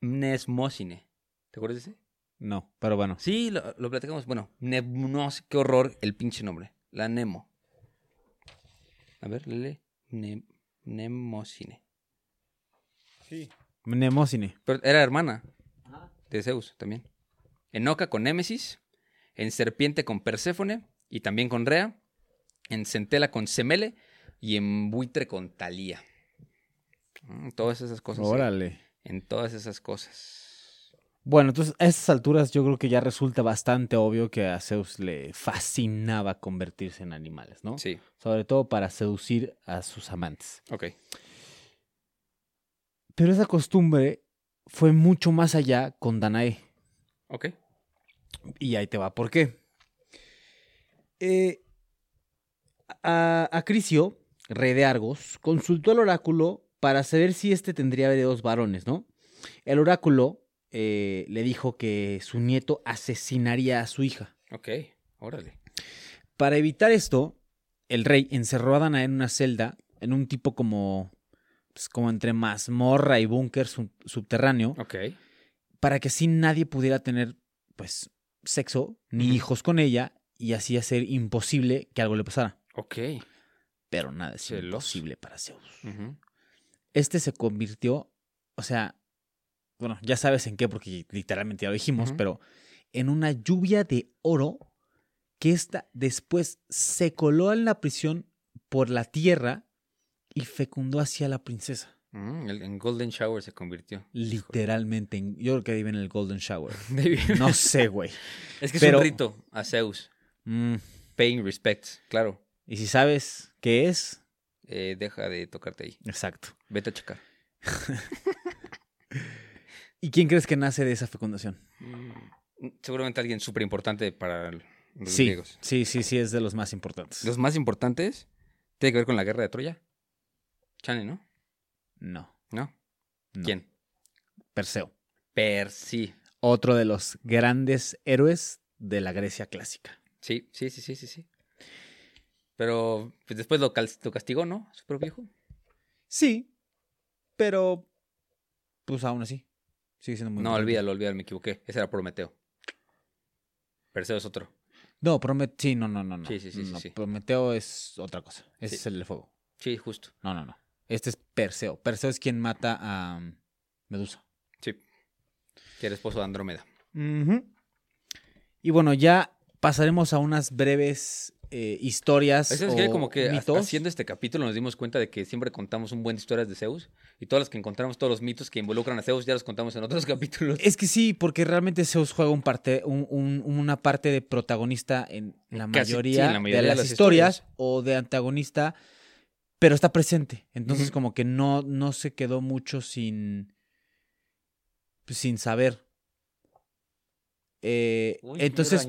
[SPEAKER 2] Mnesmosine. ¿Te acuerdas de ese?
[SPEAKER 3] No, pero bueno.
[SPEAKER 2] Sí, lo, lo platicamos. Bueno, no sé qué horror el pinche nombre. La Nemo. A ver, lele. Ne, Nemocine.
[SPEAKER 3] Sí. Nemocine.
[SPEAKER 2] Pero era hermana de Zeus también. En Oca con Némesis. En Serpiente con Perséfone. Y también con Rea. En Centela con Semele. Y en Buitre con Talía. Mm, todas esas cosas.
[SPEAKER 3] Órale.
[SPEAKER 2] En todas esas cosas.
[SPEAKER 3] Bueno, entonces a estas alturas yo creo que ya resulta bastante obvio que a Zeus le fascinaba convertirse en animales, ¿no?
[SPEAKER 2] Sí.
[SPEAKER 3] Sobre todo para seducir a sus amantes.
[SPEAKER 2] Ok.
[SPEAKER 3] Pero esa costumbre fue mucho más allá con Danae.
[SPEAKER 2] Ok.
[SPEAKER 3] Y ahí te va, ¿por qué? Eh, a, Crisio, rey de Argos, consultó al oráculo para saber si éste tendría de dos varones, ¿no? El oráculo eh, le dijo que su nieto asesinaría a su hija.
[SPEAKER 2] Ok, órale.
[SPEAKER 3] Para evitar esto, el rey encerró a Dana en una celda, en un tipo como, pues, como entre mazmorra y búnker subterráneo.
[SPEAKER 2] Ok.
[SPEAKER 3] Para que así nadie pudiera tener, pues, sexo ni hijos con ella y así hacer imposible que algo le pasara.
[SPEAKER 2] Ok.
[SPEAKER 3] Pero nada es imposible para Zeus. Este se convirtió, o sea, bueno, ya sabes en qué, porque literalmente ya lo dijimos, pero en una lluvia de oro que esta después se coló en la prisión por la tierra y fecundó hacia la princesa.
[SPEAKER 2] Mm, en Golden Shower se convirtió.
[SPEAKER 3] Literalmente, en, yo creo que vive en el Golden Shower. no sé, güey.
[SPEAKER 2] Es que es un rito a Zeus. Mm. Paying respects, claro.
[SPEAKER 3] Y si sabes qué es,
[SPEAKER 2] eh, deja de tocarte ahí.
[SPEAKER 3] Exacto.
[SPEAKER 2] Vete a checar.
[SPEAKER 3] ¿Y quién crees que nace de esa fecundación?
[SPEAKER 2] Mm, seguramente alguien súper importante para los
[SPEAKER 3] sí,
[SPEAKER 2] griegos.
[SPEAKER 3] Sí, sí, sí, es de los más importantes.
[SPEAKER 2] ¿Los más importantes? ¿Tiene que ver con la guerra de Troya? Chane, ¿no?
[SPEAKER 3] No.
[SPEAKER 2] ¿No? quién
[SPEAKER 3] Perseo.
[SPEAKER 2] Persi.
[SPEAKER 3] Otro de los grandes héroes de la Grecia clásica.
[SPEAKER 2] Sí, sí, sí, sí, sí, sí. Pero pues, después lo, castigó, ¿no? Su propio hijo.
[SPEAKER 3] Sí, pero pues aún así. Sigue siendo muy
[SPEAKER 2] No, olvídalo, olvídalo, me equivoqué. Ese era Prometeo. Perseo es otro.
[SPEAKER 3] No, Prometeo, sí, no, no, no.
[SPEAKER 2] Sí, sí, sí,
[SPEAKER 3] Prometeo es otra cosa. Ese es el de fuego.
[SPEAKER 2] Sí, justo.
[SPEAKER 3] No, no, no. Este es Perseo. Perseo es quien mata a um, Medusa.
[SPEAKER 2] Sí. Que era esposo de Andrómeda.
[SPEAKER 3] Y bueno, ya pasaremos a unas breves eh, historias.
[SPEAKER 2] Es que como que haciendo este capítulo nos dimos cuenta de que siempre contamos un buen de historias de Zeus y todas las que encontramos, todos los mitos que involucran a Zeus ya los contamos en otros capítulos.
[SPEAKER 3] Es que sí, porque realmente Zeus juega un parte, una parte de protagonista en la, mayoría, de, las, historias, o de antagonista, pero está presente. Entonces como que no, no se quedó mucho sin, pues, sin saber. Eh, entonces,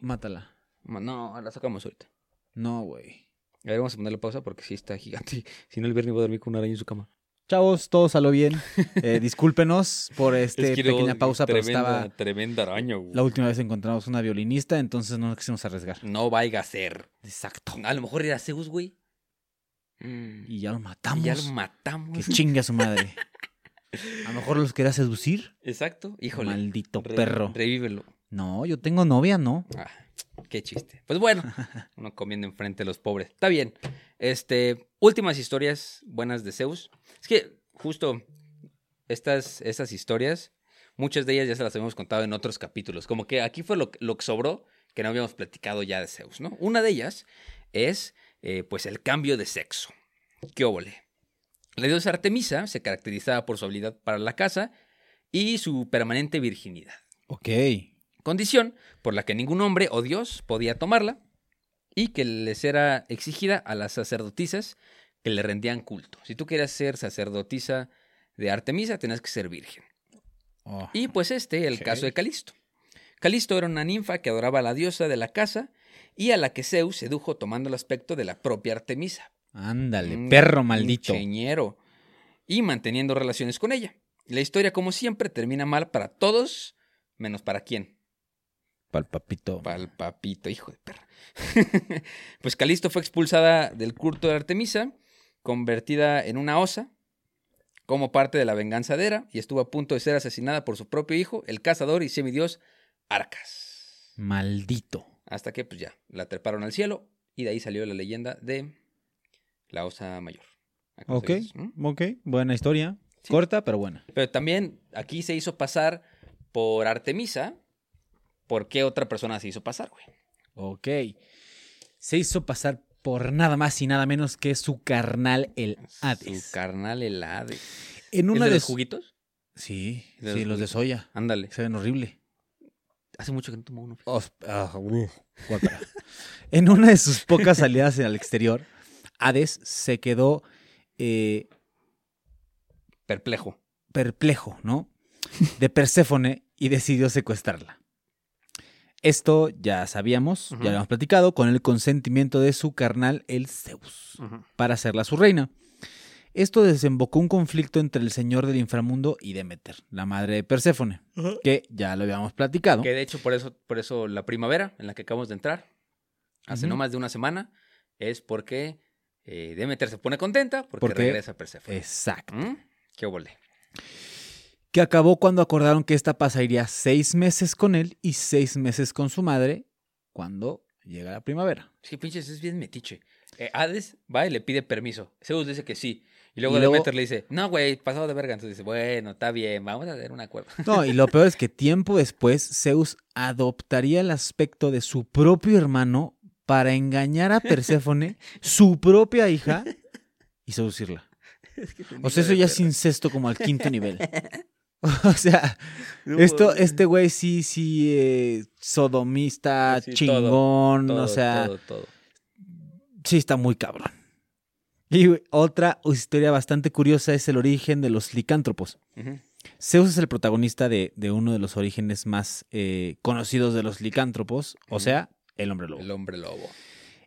[SPEAKER 3] mátala.
[SPEAKER 2] No, la sacamos ahorita.
[SPEAKER 3] No, güey.
[SPEAKER 2] A ver, vamos a ponerle pausa porque sí está gigante. Si no, el viernes va a dormir con una araña en su cama.
[SPEAKER 3] Chavos, todo salió bien. Eh, discúlpenos por esta pequeña pausa, pero estaba.
[SPEAKER 2] Tremenda araña, güey.
[SPEAKER 3] La última vez encontramos una violinista, entonces no quisimos arriesgar.
[SPEAKER 2] No vaya a ser.
[SPEAKER 3] Exacto.
[SPEAKER 2] A lo mejor era Zeus, güey.
[SPEAKER 3] Y ya lo matamos.
[SPEAKER 2] ya lo matamos.
[SPEAKER 3] Que chingue a su madre. a lo mejor los quería seducir.
[SPEAKER 2] Exacto. Híjole.
[SPEAKER 3] Maldito perro.
[SPEAKER 2] Revívelo.
[SPEAKER 3] No, yo tengo novia, ¿no?
[SPEAKER 2] Ah. Qué chiste. Pues bueno, uno comiendo enfrente de los pobres. Está bien. Este, últimas historias buenas de Zeus. Es que justo estas, estas historias, muchas de ellas ya se las habíamos contado en otros capítulos. Como que aquí fue lo, lo que sobró que no habíamos platicado ya de Zeus, ¿no? Una de ellas es, eh, pues, el cambio de sexo. ¿Qué óvole? La diosa Artemisa se caracterizaba por su habilidad para la caza y su permanente virginidad.
[SPEAKER 3] Ok
[SPEAKER 2] condición por la que ningún hombre o dios podía tomarla y que les era exigida a las sacerdotisas que le rendían culto. Si tú querías ser sacerdotisa de Artemisa, tenías que ser virgen. Oh, y pues este, el caso de Calisto. Calisto era una ninfa que adoraba a la diosa de la casa y a la que Zeus sedujo tomando el aspecto de la propia Artemisa.
[SPEAKER 3] Ándale, perro maldito.
[SPEAKER 2] y manteniendo relaciones con ella. La historia, como siempre, termina mal para todos, menos para quién.
[SPEAKER 3] Pal papito.
[SPEAKER 2] Pal papito, hijo de perra. pues Calisto fue expulsada del culto de Artemisa, convertida en una osa, como parte de la venganza de Hera, y estuvo a punto de ser asesinada por su propio hijo, el cazador y semidios Arcas.
[SPEAKER 3] Maldito.
[SPEAKER 2] Hasta que, pues ya, la treparon al cielo, y de ahí salió la leyenda de la osa mayor.
[SPEAKER 3] Ok, ok, buena historia. Corta, pero buena.
[SPEAKER 2] Pero también aquí se hizo pasar por Artemisa, por qué otra persona se hizo pasar, güey.
[SPEAKER 3] Ok. Se hizo pasar por nada más y nada menos que su carnal el Hades.
[SPEAKER 2] Su carnal el Hades.
[SPEAKER 3] En una
[SPEAKER 2] de,
[SPEAKER 3] de
[SPEAKER 2] los juguitos?
[SPEAKER 3] Sí, sí, los, de soya.
[SPEAKER 2] Ándale.
[SPEAKER 3] Se ven horrible.
[SPEAKER 2] Hace mucho que no tomo uno.
[SPEAKER 3] Ah, en una de sus pocas salidas al exterior, Hades se quedó eh,
[SPEAKER 2] perplejo.
[SPEAKER 3] Perplejo, ¿no? De Perséfone y decidió secuestrarla. Esto ya sabíamos, ya lo habíamos platicado, con el consentimiento de su carnal, el Zeus, para hacerla su reina. Esto desembocó un conflicto entre el señor del inframundo y Demeter, la madre de Perséfone, que ya lo habíamos platicado.
[SPEAKER 2] Que de hecho por eso, por eso la primavera en la que acabamos de entrar, hace no más de una semana, es porque eh, Demeter se pone contenta porque, regresa Perséfone.
[SPEAKER 3] Exacto.
[SPEAKER 2] ¿Mm? Qué volé
[SPEAKER 3] que acabó cuando acordaron que esta pasaría seis meses con él y seis meses con su madre cuando llega la primavera.
[SPEAKER 2] Sí, pinches, es bien metiche. Eh, Hades va y le pide permiso. Zeus dice que sí. Y luego, Demeter le dice, no, güey, pasado de verga. Entonces dice, bueno, está bien, vamos a hacer un acuerdo.
[SPEAKER 3] No, y lo peor es que tiempo después Zeus adoptaría el aspecto de su propio hermano para engañar a Perséfone, su propia hija, y seducirla. o sea, eso ya es incesto como al quinto nivel. O sea, esto, este güey sí, sí, eh, sodomista, chingón, o sea, sí está muy cabrón. Y otra historia bastante curiosa es el origen de los licántropos. Zeus es el protagonista de, uno de los orígenes más eh, conocidos de los licántropos, o sea, el hombre lobo.
[SPEAKER 2] El hombre lobo.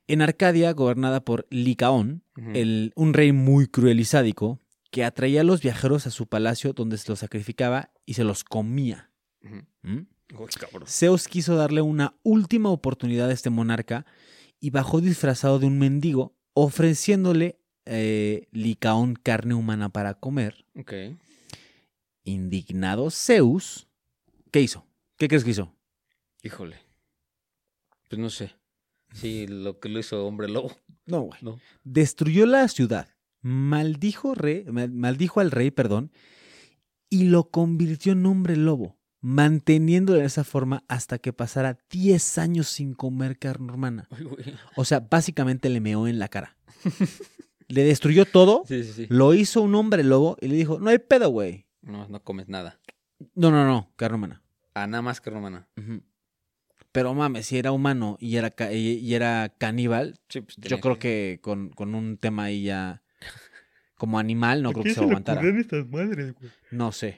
[SPEAKER 3] En Arcadia, gobernada por Licaón, un rey muy cruel y sádico, que atraía a los viajeros a su palacio donde se los sacrificaba y se los comía. ¿Mm? Zeus quiso darle una última oportunidad a este monarca y bajó disfrazado de un mendigo, ofreciéndole eh, Licaón carne humana para comer. Indignado Zeus, ¿qué hizo? ¿Qué crees que hizo?
[SPEAKER 2] Híjole. Pues no sé. Sí, lo que lo hizo hombre lobo.
[SPEAKER 3] No, güey. No. Destruyó la ciudad maldijo, rey, maldijo al rey, perdón, y lo convirtió en hombre lobo, manteniéndolo de esa forma hasta que pasara 10 años sin comer carne humana. O sea, básicamente le meó en la cara. le destruyó todo, lo hizo un hombre lobo y le dijo, no hay pedo, güey.
[SPEAKER 2] No, no comes nada.
[SPEAKER 3] No, no, no, carne humana.
[SPEAKER 2] Ah, nada más carne humana.
[SPEAKER 3] Pero mames, si era humano y era, y era caníbal, pues, yo creo que, con, con, un tema ahí ya como animal, no creo que se aguantara. No sé.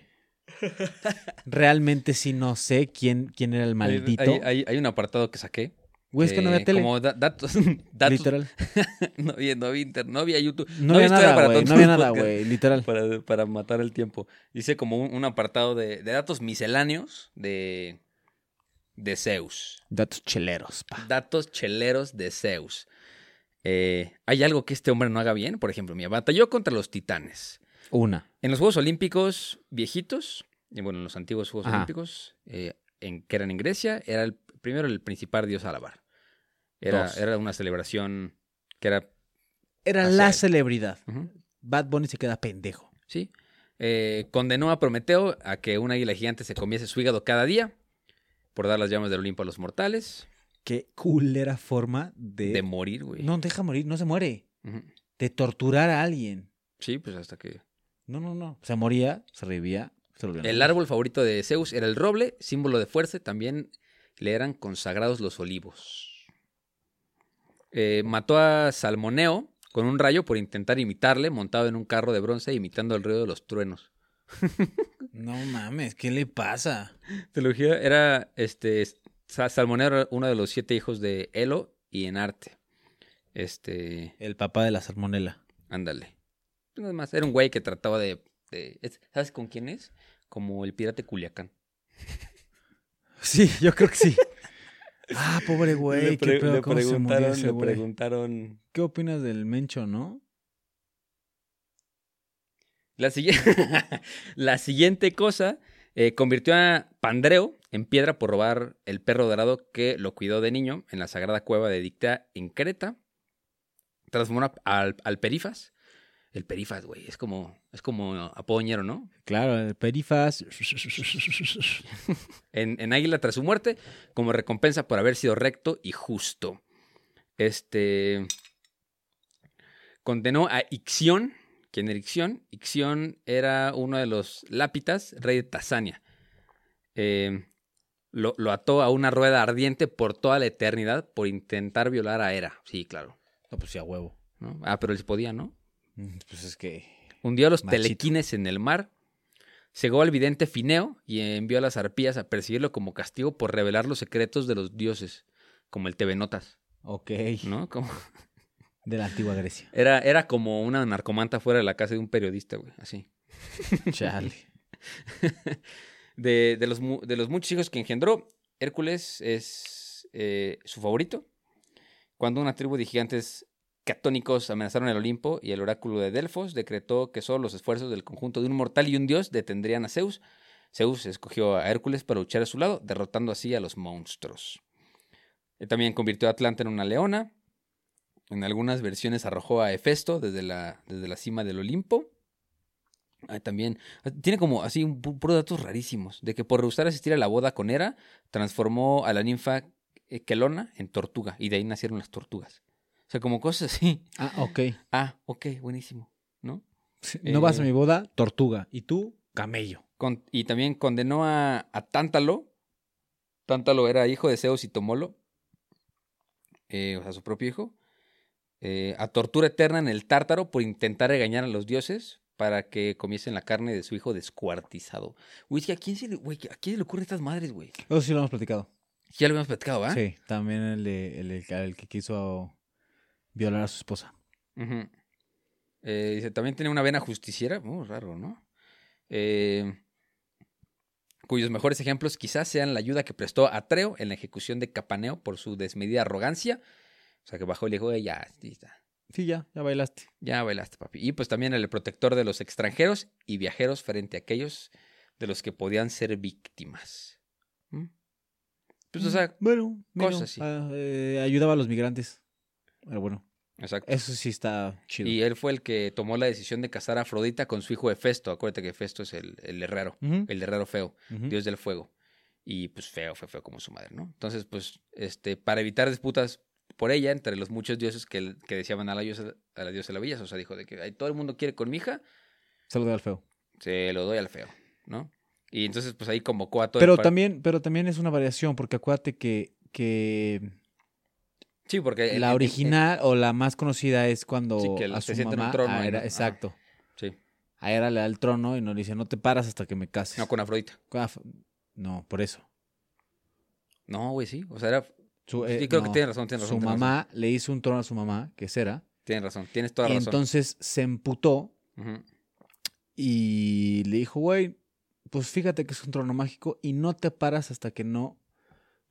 [SPEAKER 3] Realmente sí no sé quién, quién era el maldito.
[SPEAKER 2] Hay, un apartado que saqué.
[SPEAKER 3] Güey, es que no había tele.
[SPEAKER 2] Como datos, Literal. no, había, no, no había YouTube.
[SPEAKER 3] No, había nada, güey. No había nada, güey. Literal.
[SPEAKER 2] Para, para, matar el tiempo. Dice como un, apartado de, de, datos misceláneos de, de Zeus.
[SPEAKER 3] Datos cheleros,
[SPEAKER 2] pa. Datos cheleros de Zeus. Eh, ¿Hay algo que este hombre no haga bien? Por ejemplo, mira, batalló contra los titanes.
[SPEAKER 3] Una.
[SPEAKER 2] En los Juegos Olímpicos viejitos, y bueno, en los antiguos Juegos Olímpicos, eh, en, que eran en Grecia, era el primero el principal dios Alabar. Era, era una celebración que era...
[SPEAKER 3] Era la celebridad. Bad Bunny se queda pendejo.
[SPEAKER 2] Sí. Eh, condenó a Prometeo a que un águila gigante se comiese su hígado cada día por dar las llamas del Olimpo a los mortales.
[SPEAKER 3] Qué culera forma de...
[SPEAKER 2] De morir, güey.
[SPEAKER 3] No, deja morir, no se muere. De torturar a alguien.
[SPEAKER 2] Sí, pues hasta que...
[SPEAKER 3] No, no, no. Se moría, se revivía. Se
[SPEAKER 2] el árbol favorito de Zeus era el roble, símbolo de fuerza. También le eran consagrados los olivos. Eh, mató a Salmoneo con un rayo por intentar imitarle, montado en un carro de bronce, imitando el ruido de los truenos.
[SPEAKER 3] no mames, ¿qué le pasa?
[SPEAKER 2] Teología era este Salmoneo era uno de los siete hijos de Elo y Enarte. Este.
[SPEAKER 3] El papá de la salmonela.
[SPEAKER 2] Ándale. Nada más, era un güey que trataba de, ¿Sabes con quién es? Como el pirate Culiacán.
[SPEAKER 3] Sí, yo creo que sí. ah, pobre güey. ¿Qué
[SPEAKER 2] le preguntaron, le preguntaron.
[SPEAKER 3] ¿Qué opinas del Mencho, no?
[SPEAKER 2] La, la siguiente cosa eh, convirtió a Pandreo en piedra por robar el perro dorado que lo cuidó de niño en la sagrada cueva de Dicta en Creta. Transformó al, Perifas. El Perifas, güey, es como, es como apoñero, ¿no?
[SPEAKER 3] Claro, el Perifas.
[SPEAKER 2] en, en Águila tras su muerte, como recompensa por haber sido recto y justo. Este. Condenó a Ixión, ¿Quién era Ixión? Ixión era uno de los lápitas, rey de Tasania. Eh, lo, ató a una rueda ardiente por toda la eternidad por intentar violar a Hera. Sí, claro.
[SPEAKER 3] No, pues sí, a huevo.
[SPEAKER 2] Ah, pero él podía, ¿no?
[SPEAKER 3] Mm, pues es que.
[SPEAKER 2] Hundió a los telequines en el mar. Cegó al vidente Fineo y envió a las arpías a perseguirlo como castigo por revelar los secretos de los dioses, como el TV Notas.
[SPEAKER 3] Ok.
[SPEAKER 2] ¿No? Como...
[SPEAKER 3] De la antigua Grecia.
[SPEAKER 2] Era, era como una narcomanta fuera de la casa de un periodista, güey, así.
[SPEAKER 3] Chale.
[SPEAKER 2] de, de, los, de los muchos hijos que engendró, Hércules es eh, su favorito. Cuando una tribu de gigantes catónicos amenazaron el Olimpo y el oráculo de Delfos decretó que solo los esfuerzos del conjunto de un mortal y un dios detendrían a Zeus, Zeus escogió a Hércules para luchar a su lado, derrotando así a los monstruos. También convirtió a Atlanta en una leona. En algunas versiones arrojó a Hefesto desde la, desde la cima del Olimpo. también tiene como así un puro datos rarísimos de que por rehusar asistir a la boda con Hera transformó a la ninfa Quelona en tortuga y de ahí nacieron las tortugas. O sea, como cosas así.
[SPEAKER 3] Ah, ok.
[SPEAKER 2] Ah, ok, buenísimo, ¿no?
[SPEAKER 3] no vas a mi boda, tortuga. Y tú, camello.
[SPEAKER 2] y también condenó a, a Tántalo. Tántalo era hijo de Zeus y Tomolo. Eh, o sea, su propio hijo. Eh, a tortura eterna en el tártaro por intentar regañar a los dioses para que comiesen la carne de su hijo descuartizado. Güey, ¿a quién se le, ¿a quién le ocurre estas madres, güey?
[SPEAKER 3] Eso sí lo hemos platicado.
[SPEAKER 2] Ya lo hemos platicado, ¿ah?
[SPEAKER 3] Sí, también el, el, el que quiso violar a su esposa.
[SPEAKER 2] Eh, dice, también tiene una vena justiciera, muy raro, ¿no? Eh, cuyos mejores ejemplos quizás sean la ayuda que prestó a Atreo en la ejecución de Capaneo por su desmedida arrogancia. O sea, que bajó y le dijo, ya, está.
[SPEAKER 3] Sí, ya, ya bailaste.
[SPEAKER 2] Ya bailaste, papi. Y pues también el protector de los extranjeros y viajeros frente a aquellos de los que podían ser víctimas. ¿Mm? Pues, o sea,
[SPEAKER 3] bueno, cosas así. Ah, eh, ayudaba a los migrantes. Pero bueno.
[SPEAKER 2] Exacto.
[SPEAKER 3] Eso sí está chido.
[SPEAKER 2] Y él fue el que tomó la decisión de casar a Afrodita con su hijo Hefesto. Acuérdate que Hefesto es el, el herrero, el herrero feo, dios del fuego. Y pues feo, fue feo como su madre, ¿no? Entonces, pues, este, para evitar disputas por ella, entre los muchos dioses que, que deseaban a la diosa, a la diosa de la belleza, o sea, dijo de que todo el mundo quiere con mi hija.
[SPEAKER 3] Se lo doy al feo.
[SPEAKER 2] Se lo doy al feo, ¿no? Y entonces, pues ahí convocó a todo
[SPEAKER 3] pero también Pero también es una variación, porque acuérdate que, que
[SPEAKER 2] Sí, porque...
[SPEAKER 3] La original o la más conocida es cuando a su mamá...
[SPEAKER 2] trono,
[SPEAKER 3] era, exacto.
[SPEAKER 2] sí.
[SPEAKER 3] A Hera le da el trono y no le dice, no te paras hasta que me cases.
[SPEAKER 2] No, con Afrodita.
[SPEAKER 3] no, por eso.
[SPEAKER 2] No, güey, sí. O sea, era... Eh, sí, creo que tiene razón, tiene razón.
[SPEAKER 3] Su mamá le hizo un trono a su mamá, que es Hera.
[SPEAKER 2] Tienes razón, tienes toda razón.
[SPEAKER 3] Y entonces se emputó y le dijo, güey, pues fíjate que es un trono mágico y no te paras hasta que no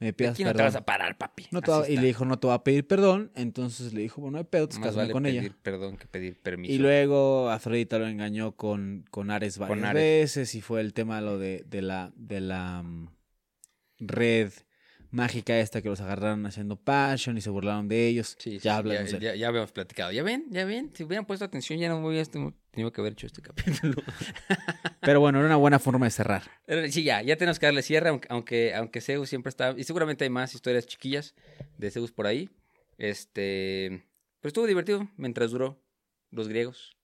[SPEAKER 3] me pidas
[SPEAKER 2] Aquí no te vas a parar, papi.
[SPEAKER 3] y le dijo, no te va a pedir perdón. Entonces le dijo, bueno, hay pedo, te Más vale con
[SPEAKER 2] pedir
[SPEAKER 3] ella.
[SPEAKER 2] perdón que pedir permiso.
[SPEAKER 3] Y luego Afrodita lo engañó con, con Ares varias veces y fue el tema lo de, de la, de la mm, red mágica esta que los agarraron haciendo passion y se burlaron de ellos.
[SPEAKER 2] Sí, ya hablamos. Ya, ya, habíamos platicado. Ya ven, ya ven. Si hubieran puesto atención, ya no me hubiera tenido que haber hecho este capítulo.
[SPEAKER 3] Pero bueno, era una buena forma de cerrar.
[SPEAKER 2] Sí, ya, ya tenemos que darle cierre, aunque, aunque Zeus siempre está. Y seguramente hay más historias chiquillas de Zeus por ahí. Este. Pero estuvo divertido mientras duró los griegos.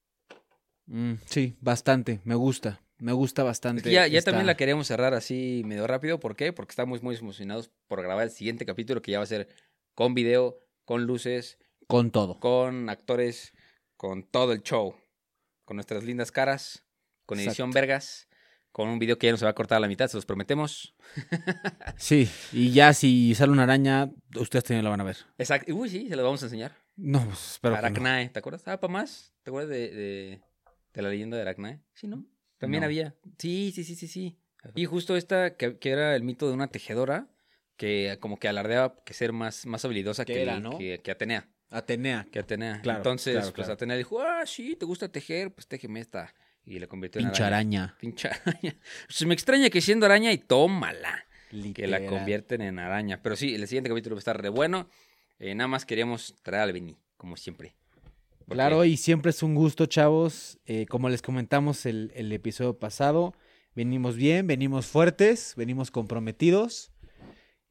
[SPEAKER 3] Mm, sí, bastante. Me gusta. Me gusta bastante.
[SPEAKER 2] ya, ya también la queremos cerrar así medio rápido. ¿Por qué? Porque estamos muy emocionados por grabar el siguiente capítulo que ya va a ser con video, con luces.
[SPEAKER 3] Con todo.
[SPEAKER 2] Con actores, con todo el show. Con nuestras lindas caras, con edición vergas, con un video que ya no se va a cortar a la mitad, se los prometemos.
[SPEAKER 3] sí, y ya si sale una araña, ustedes también la van a ver.
[SPEAKER 2] Exacto. Uy, sí, se lo vamos a enseñar.
[SPEAKER 3] No, pues, espero
[SPEAKER 2] Aracnae, ¿te acuerdas? Ah, para más. ¿Te acuerdas de, de, de la leyenda de Aracnae? Sí, ¿no? También había. Sí, sí, sí, sí, sí. Y justo esta, que, era el mito de una tejedora, que como que alardeaba que ser más, más habilidosa que, que, Atenea.
[SPEAKER 3] Atenea.
[SPEAKER 2] Que Atenea. Claro, Entonces, pues Atenea dijo, ah, sí, ¿te gusta tejer? Pues téjeme esta. Y le convirtió en
[SPEAKER 3] araña.
[SPEAKER 2] Pincha araña. Pues me extraña que siendo araña y tómala. Que la convierten en araña. Pero sí, el siguiente capítulo va a estar re bueno. Eh, nada más queríamos traer al Beni, como siempre.
[SPEAKER 3] Claro, y siempre es un gusto, chavos. Eh, como les comentamos el, el, episodio pasado, venimos bien, venimos fuertes, venimos comprometidos.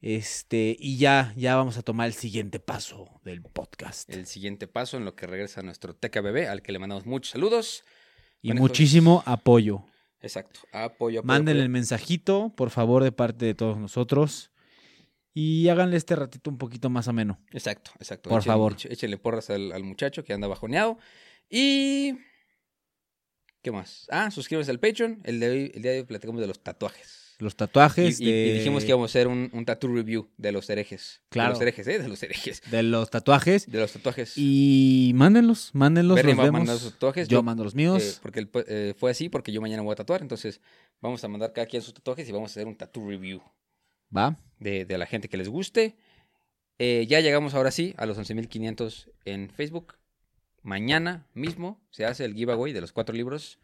[SPEAKER 3] Este, y ya, ya vamos a tomar el siguiente paso del podcast.
[SPEAKER 2] El siguiente paso en lo que regresa nuestro TKBB, al que le mandamos muchos saludos.
[SPEAKER 3] Y muchísimo apoyo.
[SPEAKER 2] Exacto, apoyo. apoyo
[SPEAKER 3] Manden el mensajito, por favor, de parte de todos nosotros y háganle este ratito un poquito más ameno.
[SPEAKER 2] Exacto, exacto.
[SPEAKER 3] Por favor.
[SPEAKER 2] Échenle porras al, muchacho que anda bajoneado. Y. ¿Qué más? Ah, suscríbanse al Patreon. El, de el día de hoy platicamos de los tatuajes.
[SPEAKER 3] Los tatuajes.
[SPEAKER 2] Y, y, dijimos que íbamos a hacer un, un tattoo review de los herejes. Claro. De los herejes, ¿eh? De los herejes.
[SPEAKER 3] De los tatuajes.
[SPEAKER 2] De los tatuajes.
[SPEAKER 3] Y mándenlos, mándenlos.
[SPEAKER 2] Bernie va a mandar sus tatuajes.
[SPEAKER 3] Yo, mando los míos.
[SPEAKER 2] Eh, porque eh, fue así, porque yo mañana voy a tatuar. Entonces, vamos a mandar cada quien sus tatuajes y vamos a hacer un tattoo review.
[SPEAKER 3] Va.
[SPEAKER 2] De, de la gente que les guste. Eh, ya llegamos ahora sí a los 11.500 en Facebook. Mañana mismo se hace el giveaway de los cuatro libros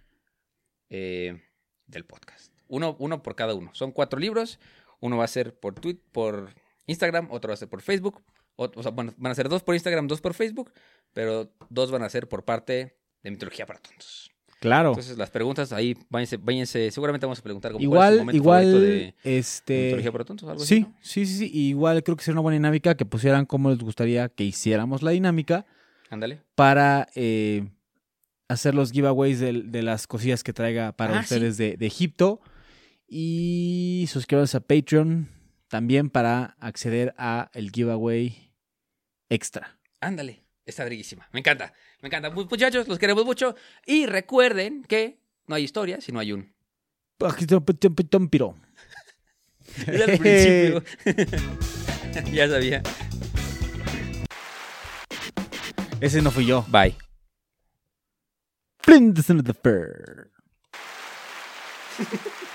[SPEAKER 2] eh, del podcast. Uno, uno por cada uno. Son cuatro libros. Uno va a ser por Twitter, por Instagram, otro va a ser por Facebook. O, sea, bueno, van a ser dos por Instagram, dos por Facebook, pero dos van a ser por parte de Mitología para Tontos.
[SPEAKER 3] Claro.
[SPEAKER 2] Entonces las preguntas ahí, váyanse, váyanse seguramente vamos a preguntar
[SPEAKER 3] como igual, es momento igual, de,
[SPEAKER 2] este, Mitología para Tontos.
[SPEAKER 3] Algo sí, así, sí, sí, sí. Igual creo que sería una buena dinámica que pusieran cómo les gustaría que hiciéramos la dinámica.
[SPEAKER 2] Ándale.
[SPEAKER 3] Para eh, hacer los giveaways de, de, las cosillas que traiga para ah, ustedes de, de Egipto. Y suscríbanse a Patreon también para acceder a el giveaway extra.
[SPEAKER 2] Ándale, está briguísima. Me encanta, me encanta. Muchachos, los queremos mucho. Y recuerden que no hay historia si no hay un. Era el principio. ya sabía.
[SPEAKER 3] Ese no fui yo.
[SPEAKER 2] Bye.
[SPEAKER 3] Flint the fur.